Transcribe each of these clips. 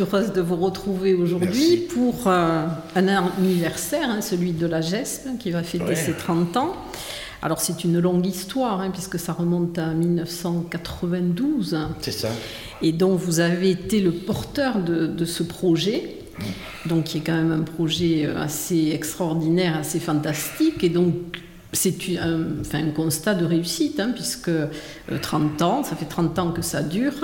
Heureuse de vous retrouver aujourd'hui pour euh, un anniversaire, hein, celui de la GESP, qui va fêter ses 30 ans. Alors c'est une longue histoire, hein, puisque ça remonte à 1992. C'est ça. Et donc vous avez été le porteur de, ce projet, donc qui est quand même un projet euh, assez extraordinaire, assez fantastique. Et donc c'est un, enfin, un constat de réussite, hein, puisque 30 euh, ans, ça fait 30 ans que ça dure.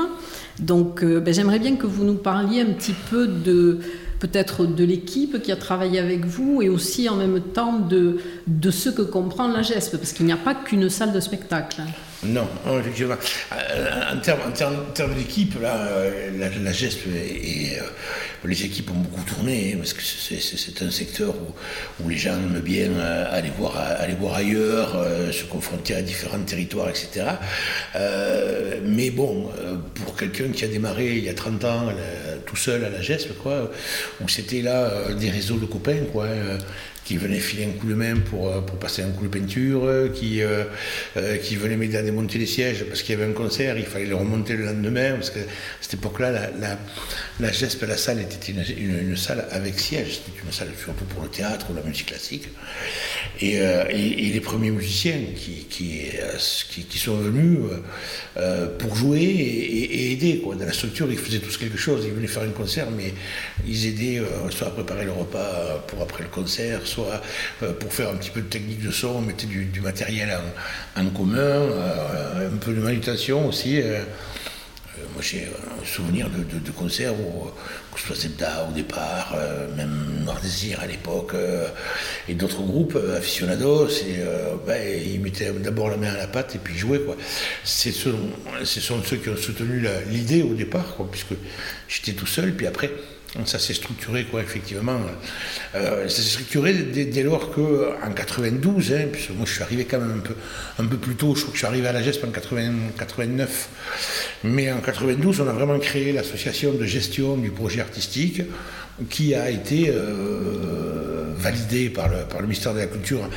Donc euh, ben, j'aimerais bien que vous nous parliez un petit peu de peut-être de l'équipe qui a travaillé avec vous et aussi en même temps de, de ce que comprend la GESP, parce qu'il n'y a pas qu'une salle de spectacle. Non, effectivement. Euh, en termes, d'équipe, là, la, la et euh, les équipes ont beaucoup tourné, hein, parce que c'est un secteur où, les gens aiment bien aller voir, aller voir ailleurs, se confronter à différents territoires, etc. mais bon, pour quelqu'un qui a démarré il y a 30 ans tout seul à la GESP, quoi, où c'était là euh, des réseaux de copains, quoi, euh, qui venaient filer un coup de main pour, euh, pour passer un coup de peinture, qui, qui venaient m'aider à démonter les sièges parce qu'il y avait un concert, il fallait les remonter le lendemain, parce que à cette époque-là, la, la, la GESP, la salle était une, salle avec siège, c'était une salle surtout pour le théâtre ou la musique classique. Et, et, les premiers musiciens qui, qui, qui, sont venus pour jouer et, aider, quoi. dans la structure, ils faisaient tous quelque chose, ils venaient faire un concert, mais ils aidaient euh, soit à préparer le repas pour après le concert, soit euh, pour faire un petit peu de technique de son, on mettait du, matériel en, commun, euh, un peu de manutention aussi. moi j'ai un souvenir de, concerts où, que ce soit Zebda au départ, même Noir Désir à l'époque, et d'autres groupes aficionados, et, ben, ils mettaient d'abord la main à la pâte et puis ils jouaient. Quoi. Ce, ce sont ceux qui ont soutenu l'idée au départ, puisque j'étais tout seul, puis après ça s'est structuré, quoi, effectivement. Euh, ça s'est structuré dès, lors qu'en 92, hein, puisque moi je suis arrivé quand même un peu, un peu plus tôt, je crois que je suis arrivé à la GESP en 89, mais en 92, on a vraiment créé l'association de gestion du projet artistique qui a été euh, validée par le, par le ministère de la Culture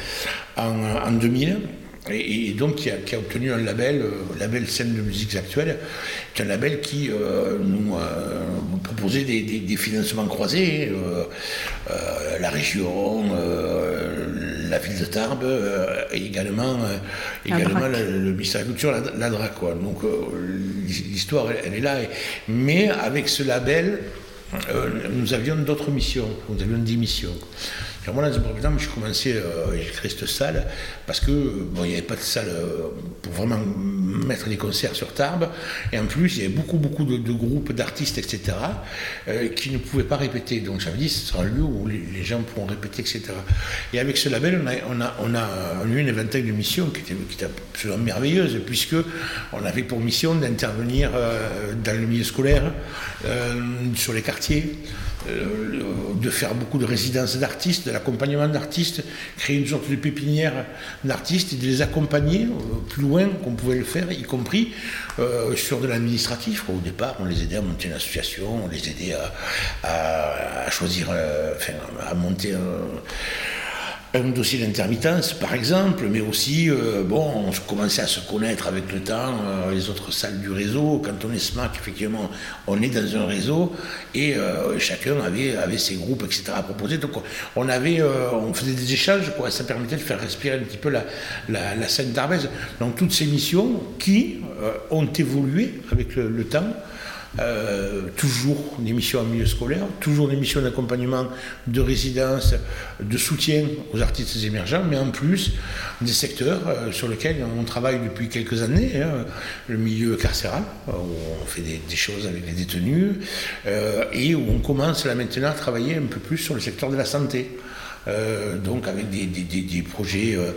en, en 2000 et, donc qui a, obtenu un label, euh, label scène de musique actuelle, qui est un label qui euh, nous, euh, proposait des, financements croisés, la région, la ville de Tarbes, et également, également le ministère de la Culture, la, DRAC. Quoi. Donc l'histoire, elle, est là. mais avec ce label, nous avions d'autres missions, nous avions 10 missions moi, dans un premier temps, je commençais, euh, j'ai cette salle parce que bon, il n'y avait pas de salle euh, pour vraiment mettre des concerts sur Tarbes. Et en plus, il y avait beaucoup, beaucoup de, groupes d'artistes, etc., euh, qui ne pouvaient pas répéter. Donc j'avais dit, ce sera un lieu où les, gens pourront répéter, etc. Et avec ce label, on a, eu une vingtaine de missions qui étaient, qui absolument merveilleuses, puisque on avait pour mission d'intervenir dans le milieu scolaire, sur les quartiers. Euh, de faire beaucoup de résidences d'artistes, de l'accompagnement d'artistes, créer une sorte de pépinière d'artistes et de les accompagner euh, plus loin qu'on pouvait le faire, y compris euh, sur de l'administratif. Au départ, on les aidait à monter une association, on les aidait à, choisir, enfin, à monter un dossier d'intermittence, par exemple, mais aussi, euh, bon, on commençait à se connaître avec le temps, euh, les autres salles du réseau. Quand on est SMAC, effectivement, on est dans un réseau et euh, chacun avait, avait ses groupes, etc. à proposer. Donc, on, avait, on faisait des échanges, quoi. Ça permettait de faire respirer un petit peu la, la, scène d'Arbès. Donc, toutes ces missions qui ont évolué avec le temps. Euh, toujours des missions en milieu scolaire, toujours des missions d'accompagnement, de résidence, de soutien aux artistes émergents, mais en plus des secteurs euh, sur lesquels on travaille depuis quelques années, hein, le milieu carcéral, où on fait des, choses avec les détenus, euh, et où on commence là maintenant à travailler un peu plus sur le secteur de la santé. Euh, donc avec des, projets euh,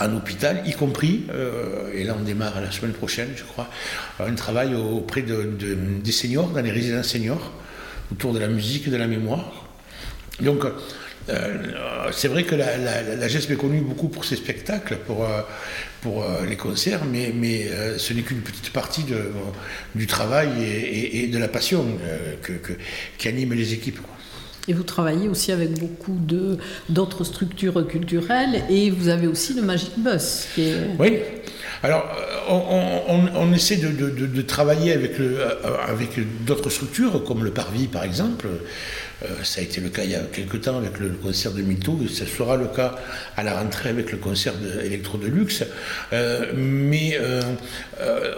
en hôpital, y compris, euh, et là on démarre la semaine prochaine, je crois, un travail auprès de, des seniors, dans les résidences seniors, autour de la musique et de la mémoire. Donc, c'est vrai que la, la, GESP est connue beaucoup pour ses spectacles, pour, les concerts, mais, ce n'est qu'une petite partie du travail et, de la passion qui anime les équipes. Et vous travaillez aussi avec beaucoup d'autres structures culturelles et vous avez aussi le Magic Bus. Oui. Alors, on, essaie de, travailler avec, euh, avec d'autres structures, comme le Parvis par exemple. Euh, ça a été le cas il y a quelque temps avec le, concert de Mito, et ça sera le cas à la rentrée avec le concert d'Electro de Luxe. Euh, mais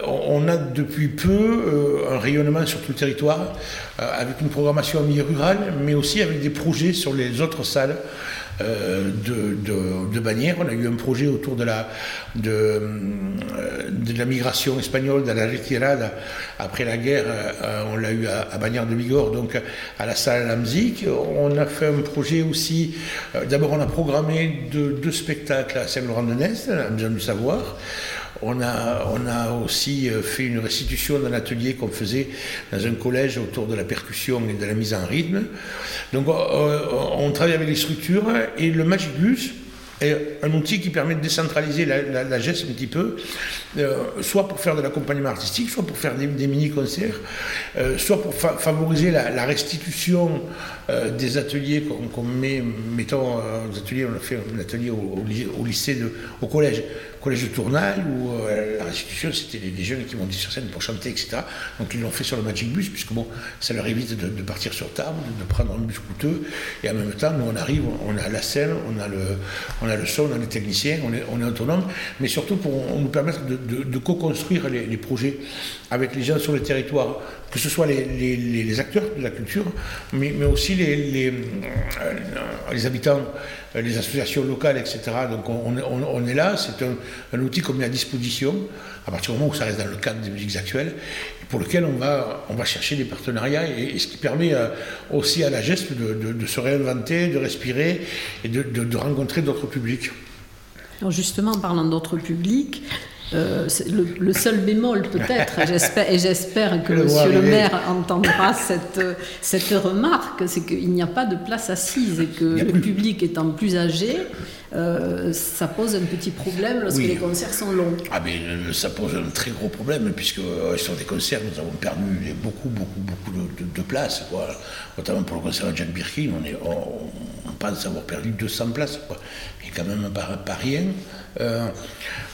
on a depuis peu un rayonnement sur tout le territoire, avec une programmation en milieu rural, mais aussi avec des projets sur les autres salles. Euh, de, de, bannières. On a eu un projet autour la, euh, de la migration espagnole, de la retirada après la guerre. Euh, on l'a eu à, Bagnères de Bigorre, donc à la salle Lamzik. On a fait un projet aussi. D'abord, on a programmé deux, spectacles à Saint-Laurent-de-Nest, à Maison du Savoir. On a, aussi euh, fait une restitution d'un atelier qu'on faisait dans un collège autour de la percussion et de la mise en rythme. Donc euh, euh, on travaille avec les structures et le Magic Bus est un outil qui permet de décentraliser la, geste un petit peu, soit pour faire de l'accompagnement artistique, soit pour faire des, mini-concerts, soit pour favoriser la, restitution des ateliers qu'on met, mettons, on a fait un atelier au, au lycée, de, au collège, collège de Tournai, où euh, la restitution, c'était des, jeunes qui montaient sur scène pour chanter, etc. Donc ils l'ont fait sur le Magic Bus, puisque bon, ça leur évite de, partir sur table, de, prendre un bus coûteux. Et en même temps, nous, on arrive, on a la scène, on a le, on son, on a les techniciens, on est, on est autonome, mais surtout pour nous permettre de, co-construire les, projets avec les gens sur le territoire, que ce soit les, acteurs de la culture, mais, aussi les, euh, habitants euh, les associations locales, etc. Donc on, est là, c'est un, outil qu'on met à disposition, à partir du moment où ça reste dans le cadre des musiques actuelles, pour lequel on va, chercher des partenariats, et, ce qui permet euh, aussi à la geste de, se réinventer, de respirer et de, rencontrer d'autres publics. Alors justement, en parlant d'autres publics, euh, le, seul bémol peut-être, et j'espère que Monsieur le maire entendra cette, cette remarque, c'est qu'il n'y a pas de place assise et que le public étant plus âgé, euh, ça pose un petit problème lorsque les concerts sont longs. Ah mais euh, ça pose un très gros problème puisque sur des concerts nous avons perdu beaucoup beaucoup beaucoup de, de, places, notamment pour le concert de Jack Birkin, on, est, on, pense avoir perdu 200 places, quoi. et quand même pas, pas rien. Euh,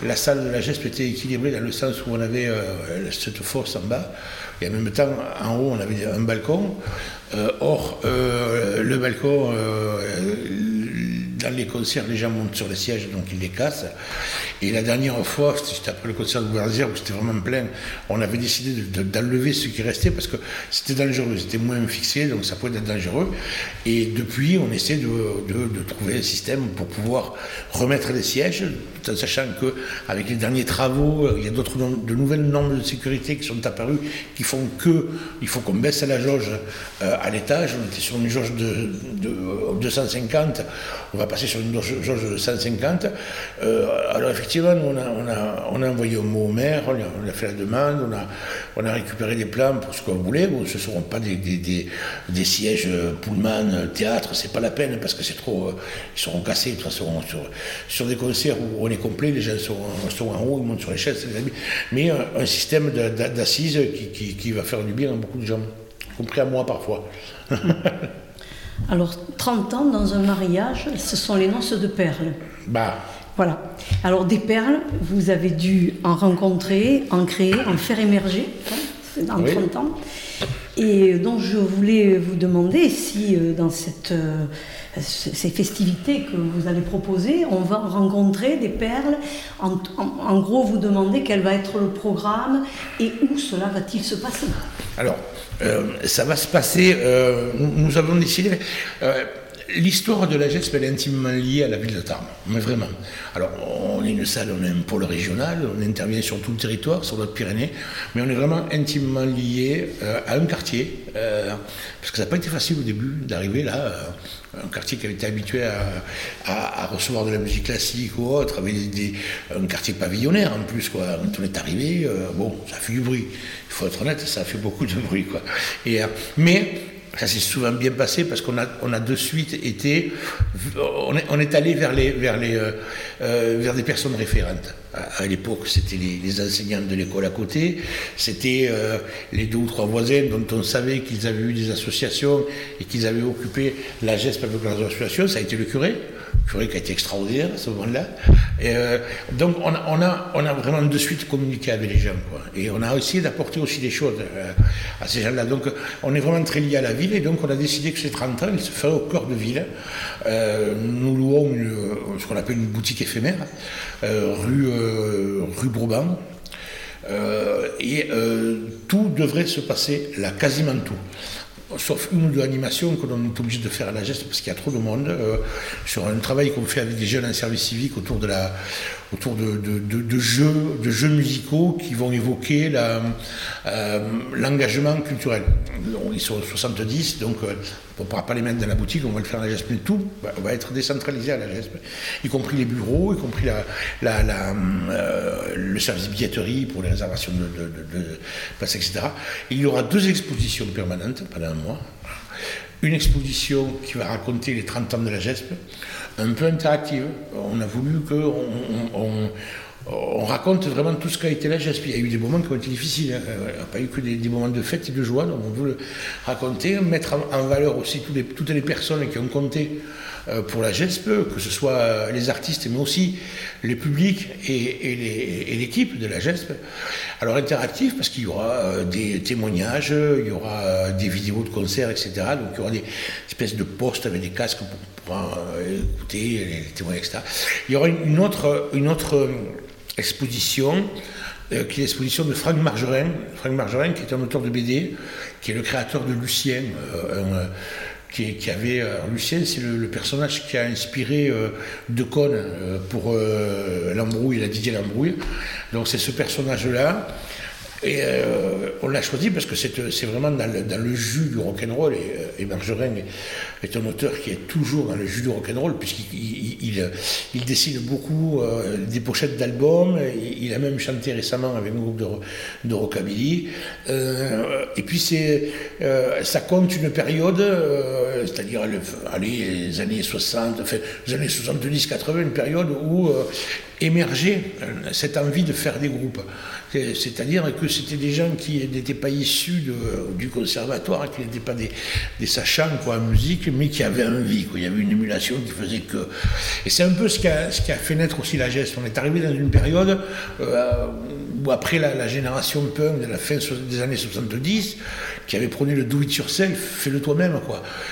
la salle de la GESP était équilibrée dans le sens où on avait euh, cette force en bas, et en même temps, en haut, on avait un balcon. Euh, or, le balcon, les concerts, les gens montent sur les sièges, donc ils les cassent. Et la dernière fois, c'était après le concert de Gouvernière, où c'était vraiment plein, on avait décidé d'enlever ce qui restait parce que c'était dangereux, c'était moins fixé, donc ça pouvait être dangereux. Et depuis, on essaie de, trouver un système pour pouvoir remettre les sièges, tout en sachant qu'avec les derniers travaux, il y a de nouvelles normes de sécurité qui sont apparues, qui font que il faut qu'on baisse la jauge euh, à l'étage. On était sur une jauge de, 250, on va passer sur une jauge de 150. Euh, alors effectivement, on a, on, a, envoyé un mot au maire, on a, fait la demande, on a, on a récupéré des plans pour ce qu'on voulait. Ce ne seront pas des, des, sièges Pullman, théâtre, c'est pas la peine parce que c'est trop. Euh, ils seront cassés de toute façon. Sur, des concerts où on est complet, les gens sont, en haut, ils montent sur les chaises, mais un, système d'assises qui, qui, qui va faire du bien à beaucoup de gens, compris à moi parfois. Alors, 30 ans dans un mariage, ce sont les noces de perles. Bah. Voilà. Alors, des perles, vous avez dû en rencontrer, en créer, en faire émerger hein, en 30 ans. Et donc, je voulais vous demander si euh, dans cette, euh, ces festivités que vous allez proposer, on va rencontrer des perles. En, gros, vous demandez quel va être le programme et où cela va-t-il se passer Alors, euh, ça va se passer. Euh, nous, avons décidé. Euh, l'histoire de la GESP, elle est intimement liée à la ville de Tarbes, mais vraiment. Alors, on est une salle, on est un pôle régional, on intervient sur tout le territoire, sur notre Pyrénées, mais on est vraiment intimement lié à un quartier, parce que ça n'a pas été facile au début d'arriver là, un quartier qui avait été habitué à, recevoir de la musique classique ou autre, avec des, un quartier pavillonnaire en plus, quoi. Quand on est arrivé, bon, ça fait du bruit il faut être honnête, ça fait beaucoup de bruit. Quoi. Et, euh, mais ça s'est souvent bien passé parce qu'on a, on a de suite été, on est, on est allé vers, les, vers, les, euh, euh, vers des personnes référentes. À, l'époque, c'était les, les, enseignantes de l'école à côté, c'était les deux ou trois voisins dont on savait qu'ils avaient eu des associations et qu'ils avaient occupé la geste avec leurs associations, ça a été le curé curé qui a été extraordinaire à ce moment-là. Euh, donc on a, vraiment de suite communiqué avec les gens. Quoi. Et on a essayé d'apporter aussi des choses euh, à ces gens-là. Donc on est vraiment très lié à la ville et donc on a décidé que ces 30 ans, il se ferait au cœur de ville. Euh, nous louons ce qu'on appelle une boutique éphémère, rue, rue et tout devrait se passer là, quasiment tout sauf une ou deux animations que l'on est obligé de faire à la geste parce qu'il y a trop de monde, euh, sur un travail qu'on fait avec des jeunes en service civique autour de jeux, musicaux qui vont évoquer euh, l'engagement culturel. Ils sont 70, donc euh, on ne pourra pas les mettre dans la boutique, on va le faire à la GESP, tout va être décentralisé à la GESP, y compris les bureaux, y compris euh, le service billetterie pour les réservations de, places, etc. il y aura deux expositions permanentes pendant un mois. Une exposition qui va raconter les 30 ans de la GESP, un peu interactive. On a voulu qu'on on, raconte vraiment tout ce qu'a été la GESP. Il y a eu des moments qui ont été difficiles, hein. il n'y a pas eu que des, moments de fête et de joie, donc on veut raconter, mettre en, valeur aussi toutes les personnes qui ont compté euh, pour la GESP, que ce soit les artistes, mais aussi les publics et, l'équipe de la GESP. Alors interactif, parce qu'il y aura euh, des témoignages, il y aura euh, des vidéos de concerts, etc. Donc il y aura des espèces de postes avec des casques pour, écouter les, témoignages, etc. Il y aura une autre, une autre exposition qui est l'exposition de Franck Margerin, Franck Margerin qui est un auteur de BD, qui est le créateur de Lucien, qui, avait. Euh, Lucien, c'est le, personnage qui a inspiré euh, euh, pour l'embrouille, la Didier l'embrouille. Donc c'est ce personnage-là et euh, on l'a choisi parce que c'est vraiment dans le, jus du rock'n'roll. Et, euh, et Margerin est, un auteur qui est toujours dans le jus du rock'n'roll, puisqu'il il, dessine beaucoup euh, des pochettes d'albums. Il, a même chanté récemment avec un groupe de, rockabilly. et puis ça compte une période, c'est-à-dire les années 60, enfin, les années 70-80, une période où émergeait cette envie de faire des groupes. C'est-à-dire que c'était des gens qui n'étaient pas issus du conservatoire, qui n'étaient pas des, sachants quoi, en musique, mais qui avaient envie. Quoi. Il y avait une émulation qui faisait que. Et c'est un peu ce qui, a, fait naître aussi la geste. On est arrivé dans une période euh, où, après la, génération punk de la fin des années 70, qui avait prôné le do it yourself, fais-le toi-même.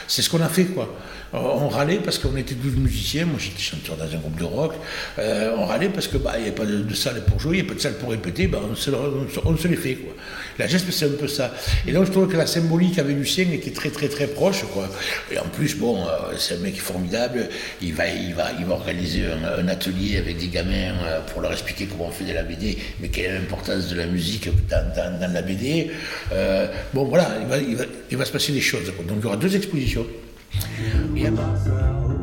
C'est ce qu'on a fait. quoi. Euh, on râlait parce qu'on était 12 musiciens, moi j'étais chanteur dans un groupe de rock, euh, on râlait parce qu'il bah, n'y avait pas de, salle pour jouer, il n'y a pas de salle pour répéter, bah, on, se, les fait. Quoi. La geste c'est un peu ça. Et donc je trouve que la symbolique avec Lucien était très très très proche. Quoi. Et en plus, bon, euh, c'est un mec formidable, il va, il va, il va organiser un, atelier avec des gamins pour leur expliquer comment on fait de la BD, mais quelle est l'importance de la musique dans, la BD. bon voilà, il va, il, va, il va, se passer des choses. Donc il y aura deux expositions. Yeah.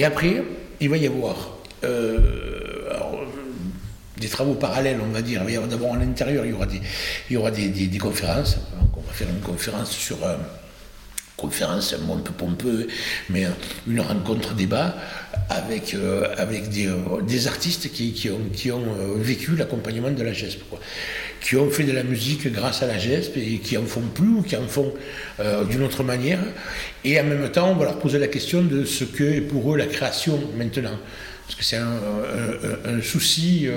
Et après, il va y avoir des travaux parallèles, on va dire. D'abord, à l'intérieur, il y aura des, il y aura des, conférences. on va faire une conférence sur conférence, un mot un peu pompeux, mais une rencontre débat avec, euh, avec des, euh, des, artistes qui, qui ont, qui ont euh, vécu l'accompagnement de la GESP, quoi. Qui ont fait de la musique grâce à la GESP et qui en font plus ou qui en font d'une autre manière. Et en même temps, on va leur poser la question de ce que est pour eux la création maintenant. Parce que c'est un, un, souci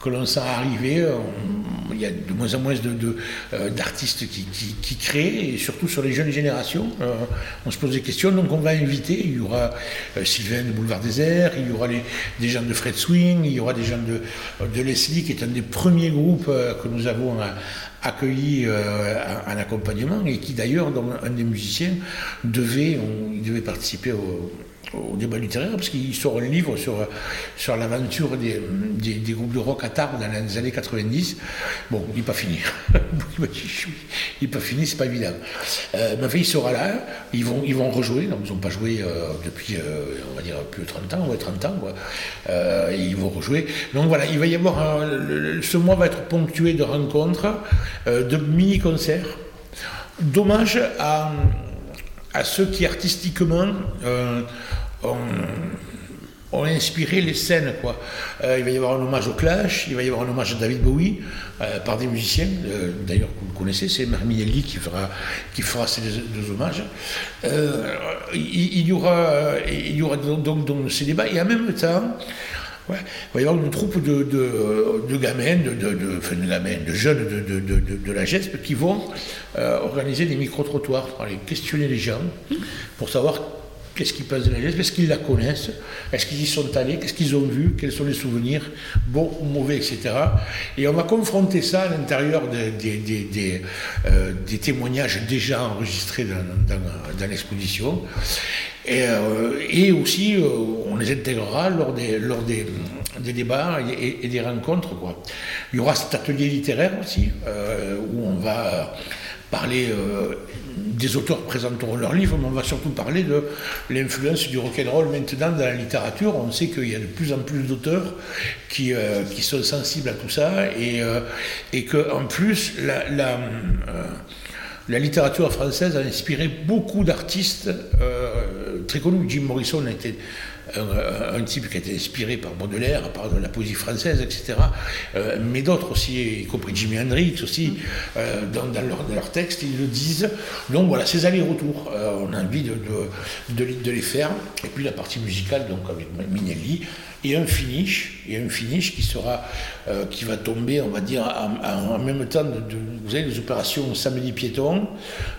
que l'on sent arriver. il y a de moins en moins euh, d'artistes qui, créent, et surtout sur les jeunes générations. Euh, on se pose des questions, donc on va inviter. Il y aura euh, Sylvain de Boulevard Désert, il y aura des gens de Fred Swing, il y aura des gens de, de Leslie, qui est un des premiers groupes que nous avons accueilli en accompagnement, et qui d'ailleurs, un des musiciens, devait, il devait participer au au débat littéraire, parce qu'il sort un livre sur, sur l'aventure des, des, groupes de rock à Tarbes dans les années 90. Bon, il n'est pas fini. il n'est pas fini, c'est pas évident. Euh, enfin, il sera là, ils vont, ils vont rejouer, ils n'ont pas joué euh, depuis, euh, on va dire, plus de 30 ans, ouais, 30 ans, quoi. Ils vont rejouer. Donc voilà, il va y avoir, ce mois va être ponctué de rencontres, de mini-concerts. Dommage à à ceux qui artistiquement euh, ont, inspiré les scènes. Quoi. Euh, il va y avoir un hommage au Clash, il va y avoir un hommage à David Bowie euh, par des musiciens, d'ailleurs que vous connaissez, c'est Marminelli qui fera, qui fera ces deux, hommages. Il, y aura, il y aura donc, donc ces débats et en même temps, il va y avoir une troupe de, de, de gamins, de jeunes de, la GESP qui vont euh, organiser des micro-trottoirs pour aller questionner les gens pour savoir qu'est-ce qu'ils pensent de la GESP, est-ce qu'ils la connaissent, est-ce qu'ils y sont allés, qu'est-ce qu'ils ont vu, quels sont les souvenirs, bons ou mauvais, etc. Et on va confronter ça à l'intérieur des, des, euh, témoignages déjà enregistrés dans, dans l'exposition. Et, euh, et aussi, euh, on les intégrera lors des, lors des, des débats et, des rencontres. Il y aura cet atelier littéraire aussi, où on va parler des auteurs présenteront leurs livres, mais on va surtout parler de l'influence du rock'n'roll maintenant dans la littérature. On sait qu'il y a de plus en plus d'auteurs qui, qui sont sensibles à tout ça et, et qu'en plus, la, la la littérature française a inspiré beaucoup d'artistes euh, très connus. Jim Morrison a été un, type qui a été inspiré par Baudelaire, par la poésie française, etc. Euh, mais d'autres aussi, y compris Jimi Hendrix aussi, euh, dans, leurs textes, ils le disent. Donc voilà, ces allers-retours, on a envie de, de, les faire. Et puis la partie musicale, donc avec Minelli, et un finish, et un finish qui sera, euh, qui va tomber, on va dire, en, même temps de, vous avez les opérations samedi piéton.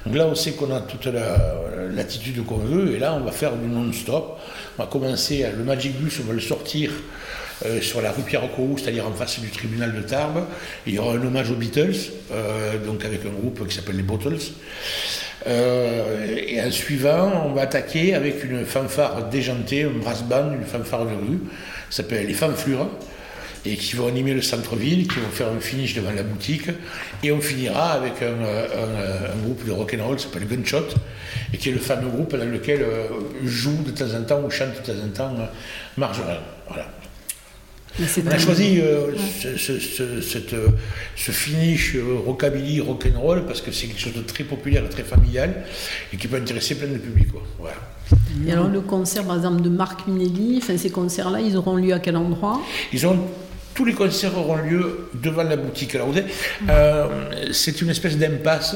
Donc là, on sait qu'on a toute l'attitude qu'on veut, et là, on va faire du non-stop. On va commencer, le Magic Bus, on va le sortir euh, sur la rue Pierre-Courroux, c'est-à-dire en face du tribunal de Tarbes. Il y aura un hommage aux Beatles, euh, donc avec un groupe qui s'appelle les Bottles. Euh, et en suivant, on va attaquer avec une fanfare déjantée, un brass band, une fanfare de rue, qui s'appelle les Fanflures, et qui vont animer le centre-ville, qui vont faire un finish devant la boutique, et on finira avec un, groupe de rock'n'roll qui s'appelle Gunshot, et qui est le fameux groupe dans lequel euh, joue de temps en temps ou chante de temps en temps euh, Marjorie. Voilà. On a choisi euh, ce, finish euh, rockabilly, rock'n'roll, parce que c'est quelque chose de très populaire, très familial, et qui peut intéresser plein de publics. Voilà. Et alors le concert, par exemple, de Marc Minelli, enfin, ces concerts-là, ils auront lieu à quel endroit? Ils ont tous les concerts auront lieu devant la boutique. Alors, euh, c'est une espèce d'impasse.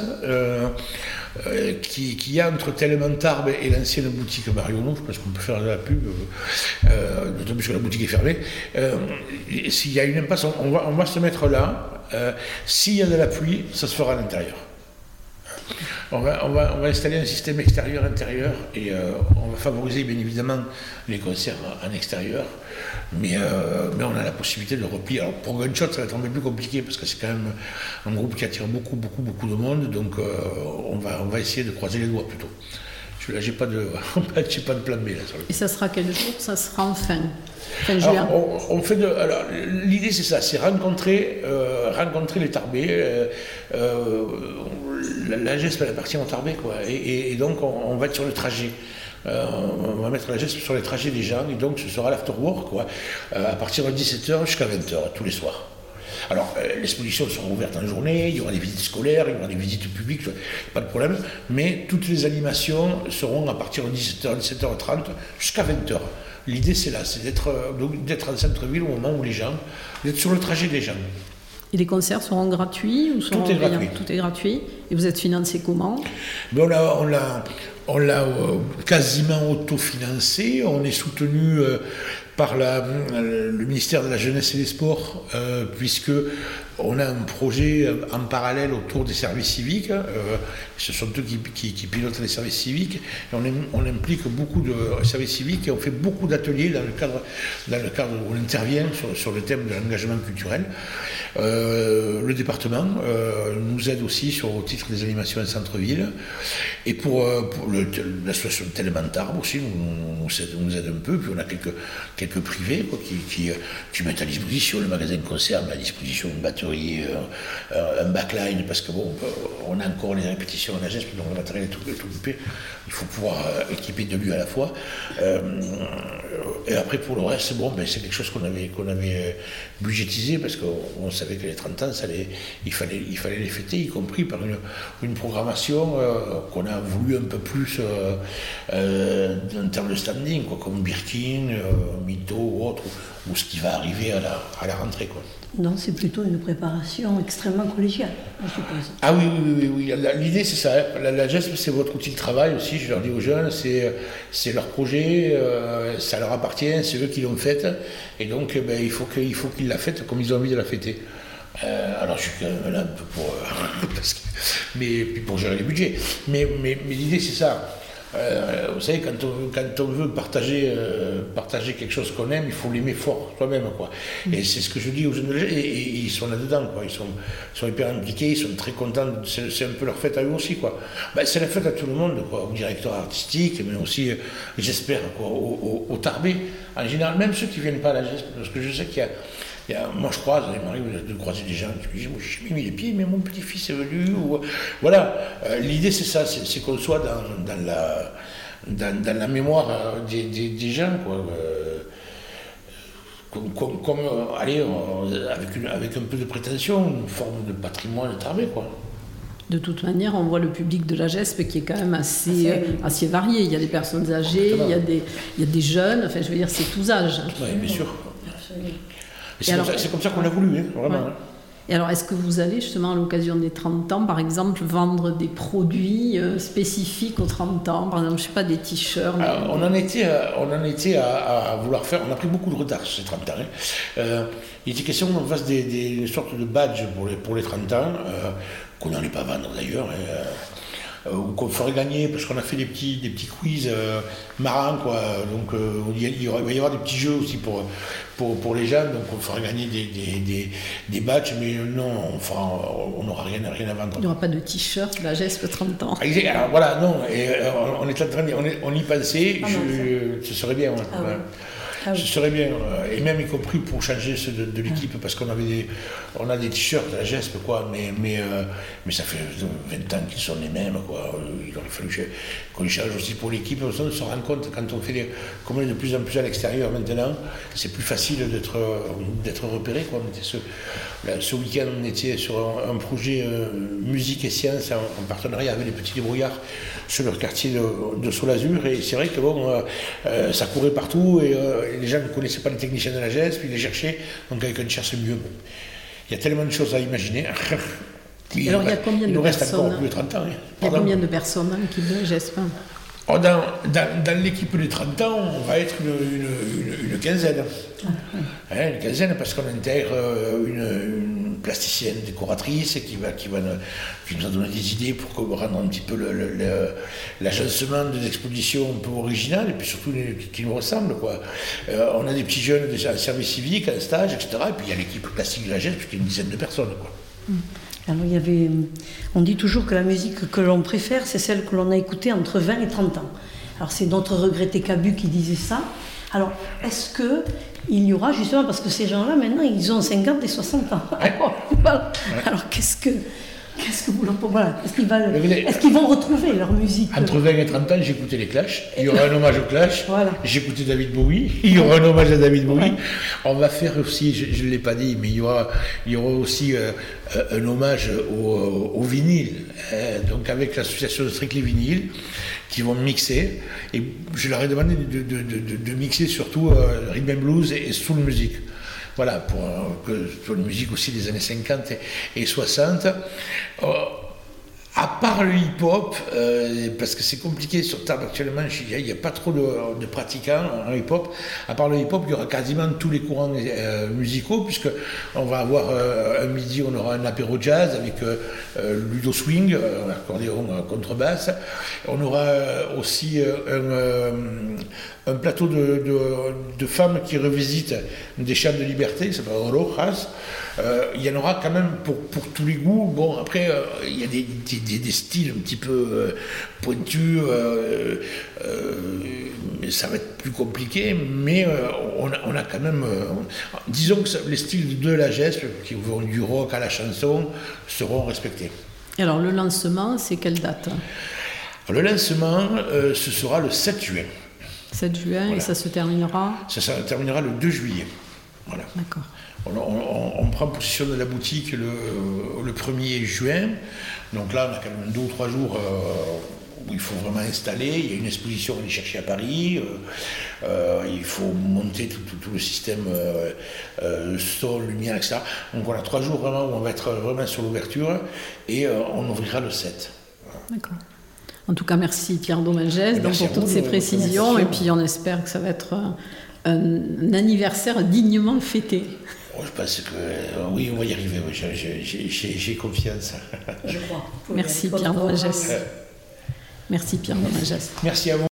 Euh, qui, qui, y a entre Tarbes et l'ancienne boutique Marionneau, je pense qu'on peut faire de la pub, euh, euh d'autant plus que la boutique est fermée. Euh, s'il y a une impasse, on va, on va se mettre là. S'il y a de la pluie, ça se fera à l'intérieur. On va, on, va, on va, installer un système extérieur-intérieur et on va favoriser bien évidemment les concerts en extérieur. Mais, euh, mais on a la possibilité de replier. Alors pour Gunshot, ça va être un peu plus compliqué parce que c'est quand même un groupe qui attire beaucoup, beaucoup, beaucoup de monde. Donc euh, on, va, on va essayer de croiser les doigts plutôt. Là, j'ai pas de, j'ai pas de plan B là. Et ça sera quel jour? Ça sera en fin, juin. On, fait de. Alors l'idée c'est ça, c'est rencontrer, euh, rencontrer les Tarbés. la, la GESP elle appartient aux Tarbés quoi. Et, donc on, va être sur le trajet on va mettre la geste sur les trajets des gens, et donc ce sera l'afterwork, quoi, à partir de 17h jusqu'à 20h, tous les soirs. Alors, l'exposition sera ouverte en journée, il y aura des visites scolaires, il y aura des visites publiques, pas de problème, mais toutes les animations seront à partir de 17h, 17h30 jusqu'à 20h. L'idée, c'est là, c'est d'être en centre-ville au moment où les gens, d'être sur le trajet des gens. Et les concerts seront gratuits ou seront Tout est gratuit. Tout est gratuit. Et vous êtes financé comment? Mais on l'a, on l'a, on l'a euh, quasiment autofinancé. On est soutenu euh, par la, le ministère de la Jeunesse et des Sports, euh, puisque on a un projet en parallèle autour des services civiques. ce sont eux qui, pilotent les services civiques. On, implique beaucoup de services civiques et on fait beaucoup d'ateliers dans le cadre, dans le cadre où on intervient sur, le thème de l'engagement culturel. Euh, le département euh, nous aide aussi sur, au titre des animations en centre-ville. Et pour, euh, pour l'association Télémentar aussi nous, nous, aide, un peu. Puis on a quelques, privés qui, qui, mettent à disposition le magasin de concert, met à disposition une batterie, un backline, parce que bon, on a encore les répétitions en AGESP, donc le matériel est tout, tout occupé. Il faut pouvoir équiper deux lieux à la fois. et après, pour le reste, bon, ben, c'est quelque chose qu'on avait, budgétisé parce qu'on savait avec les 30 ans, il, fallait, les fêter, y compris par une, programmation euh, qu'on a voulu un peu plus euh, euh, en termes de standing, quoi, comme Birkin, Mito ou autre, ou, ce qui va arriver à la, à la rentrée. Quoi. Non, c'est plutôt une préparation extrêmement collégiale, je suppose. Ah oui, oui, oui. oui. L'idée, c'est ça. Hein. La, la GESP, c'est votre outil de travail aussi, je leur dis aux jeunes, c'est leur projet, ça leur appartient, c'est eux qui l'ont fait, et donc ben, il faut qu'ils la fêtent comme ils ont envie de la fêter. Euh, alors je suis quand même là un peu pour, euh, mais, pour gérer les budgets. Mais, l'idée c'est ça. Euh, vous savez, quand on, veut partager, quelque chose qu'on aime, il faut l'aimer fort soi-même. Quoi. Et c'est ce que je dis aux jeunes et, et, ils sont là-dedans. Quoi. Ils, sont, hyper impliqués, ils sont très contents. C'est un peu leur fête à eux aussi. Quoi. Ben, c'est la fête à tout le monde, quoi, au directeur artistique, mais aussi, j'espère, au, au, Tarbé. En général, même ceux qui ne viennent pas à la geste, parce que je sais qu'il y a moi, je croise, il m'arrive de croiser des gens qui me disent je mis les pieds, mais mon petit-fils est venu. Ou, voilà, euh, l'idée, c'est ça c'est qu'on soit dans, dans, la, dans, la mémoire euh, des, des, gens. Quoi. Euh, comme, allez, avec, une, avec un peu de prétention, une forme de patrimoine tarbé, quoi. De toute manière, on voit le public de la GESP qui est quand même assez, assez varié. Il y a des personnes âgées, il y, a des, il y a des jeunes, enfin je veux dire, c'est tous âges. Oui, bien sûr. C'est comme, ça qu'on a voulu, hein, vraiment. Hein. Et alors, est-ce que vous allez justement à l'occasion des 30 ans, par exemple, vendre des produits euh, spécifiques aux 30 ans Par exemple, je ne sais pas, des t-shirts On en était, à, on en était à, vouloir faire, on a pris beaucoup de retard ces 30 ans. Hein. Euh, il était question qu'on fasse des, sortes de badges pour les, pour les 30 ans, euh, qu'on n'allait pas vendre d'ailleurs. Euh, ou qu'on ferait gagner, parce qu'on a fait des petits, des petits quiz euh, marrants, quoi. Donc euh, il, va y avoir des petits jeux aussi pour, pour, pour les jeunes, donc on ferait gagner des, des, des, des matchs, mais non, on n'aura rien, rien à vendre. Il n'y aura pas de t-shirt, la geste 30 ans. Alors voilà, non, et, on, est en train on, y pensait, ah ce serait bien. Ah ah Ce serait bien, euh, et même y compris pour changer de, l'équipe, parce qu'on avait des, on a des t-shirts la GESP, quoi, mais, mais, euh, mais ça fait 20 ans qu'ils sont les mêmes, quoi. Il aurait fallu qu'on change aussi pour l'équipe. On se rend compte, quand on fait des, comme on est de plus en plus à l'extérieur maintenant, c'est plus facile d'être, d'être repéré, quoi. ce, ce week-end, on était sur un, projet euh, musique et sciences en, partenariat avec les petits débrouillards sur le quartier de, de Solazur, et c'est vrai que bon, ça courait partout, et les gens ne connaissaient pas les techniciens de la GES, puis ils les cherchaient, donc quelqu'un cherchait mieux. Il y a tellement de choses à imaginer. Alors il y a combien de personnes plus de 30 ans. Hein. Il y a combien de personnes qui veulent GESP oh, Dans, dans, l'équipe des 30 ans, on va être une, une, quinzaine. Ah, hein, une quinzaine parce qu'on intègre euh, une plasticienne, décoratrice, qui, va, va, qui nous a donné des idées pour rendre un petit peu l'agencement de l'exposition un peu original et puis surtout qui nous ressemble. Quoi. Euh, on a des petits jeunes déjà en service civique, en stage, etc. Et puis il y a l'équipe classique de la GES, puisqu'il y une dizaine de personnes. Quoi. Hum. Alors, il y avait, on dit toujours que la musique que l'on préfère, c'est celle que l'on a écoutée entre 20 et 30 ans. Alors, c'est notre regretté Cabu qui disait ça. Alors, est-ce que il y aura justement, parce que ces gens-là, maintenant, ils ont 50 et 60 ans. Alors, qu'est-ce que, Qu'est-ce que vous leur voilà. Est-ce qu'ils, vont retrouver leur musique? Entre 20 et 30 ans, j'écoutais les Clash. Il y aura un hommage aux Clash. Voilà. J'écoutais David Bowie. Il y aura un hommage à David Bowie. On va faire aussi, je ne l'ai pas dit, mais il y aura, il y aura aussi euh, euh, un hommage au, au vinyle. hein. donc avec l'association Strictly Vinyl, qui vont mixer. Et je leur ai demandé de, mixer surtout euh, rhythm and blues et, soul music. Voilà, pour euh, que une musique aussi des années 50 et, et 60. À part le hip-hop, euh, parce que c'est compliqué sur table actuellement, il n'y a, pas trop de, pratiquants en hip-hop. À part le hip-hop, il y aura quasiment tous les courants euh, musicaux, puisque on va avoir euh, un midi, on aura un apéro jazz avec Ludo Swing, accordéon contrebasse. On aura aussi un, plateau de, femmes qui revisitent des chants de liberté, qui s'appelle Rojas. Il y en aura quand même pour, tous les goûts. Bon, après, il y a des, des- des- des styles un petit peu euh, pointus. euh, euh, mais ça va être plus compliqué, mais euh, on, a, on a quand même. disons que ça- les styles de la geste, qui vont du rock à la chanson, seront respectés. Alors le lancement, c'est quelle date? Le lancement, ce sera le 7 juin. 7 juin et ça se terminera? Ça, ça terminera le 2 juillet. Voilà. D'accord. On, on- on prend possession de la boutique le, le 1er juin. Donc là, on a quand même deux ou trois jours euh, où il faut vraiment installer. Il y a une exposition à aller chercher à Paris. Euh, euh, il faut monter tout, tout- tout le système euh, euh, son, lumière, etc. Donc voilà, trois jours vraiment où on va être vraiment sur l'ouverture et on ouvrira le 7. D'accord. En tout cas, merci Pierre Domingès pour toutes ces précisions. Et puis on espère que ça va être un, un anniversaire dignement fêté. Bon, je pense que euh, oui, on va y arriver. j'ai- confiance. Je crois. Merci Pierre Domingès. Merci Pierre Domingès. Merci à vous.